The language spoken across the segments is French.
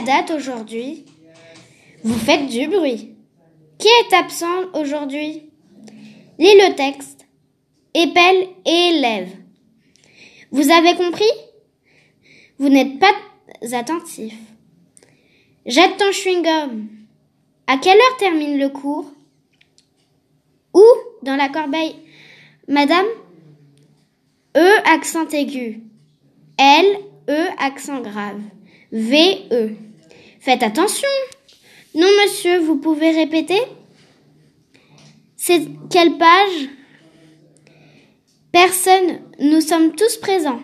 date aujourd'hui? Vous faites du bruit. Qui est absent aujourd'hui? Lis le texte. Épelle et élève. Vous avez compris? Vous n'êtes pas attentif. Jette ton chewing-gum. À quelle heure termine le cours? Où Dans la corbeille. Madame? E accent aigu. L E accent grave. V E. Faites attention. Non, monsieur, vous pouvez répéter C'est quelle page? Personne, nous sommes tous présents.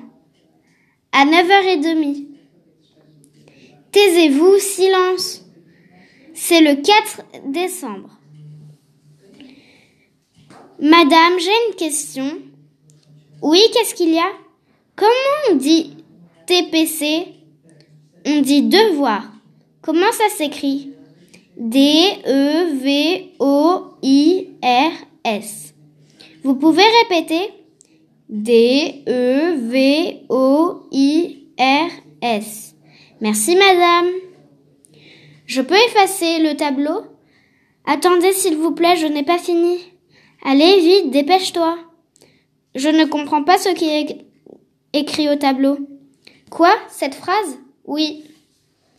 À 9h30. Taisez-vous, silence. C'est le 4 décembre. Madame, j'ai une question. Oui, qu'est-ce qu'il y a? Comment on dit TPC On dit devoir. Comment ça s'écrit? D-E-V-O-I-R-S. Vous pouvez répéter? D-E-V-O-I-R-S. Merci, madame. Je peux effacer le tableau? Attendez, s'il vous plaît, je n'ai pas fini. Allez, vite, dépêche-toi. Je ne comprends pas ce qui est écrit au tableau. Quoi Cette phrase? Oui.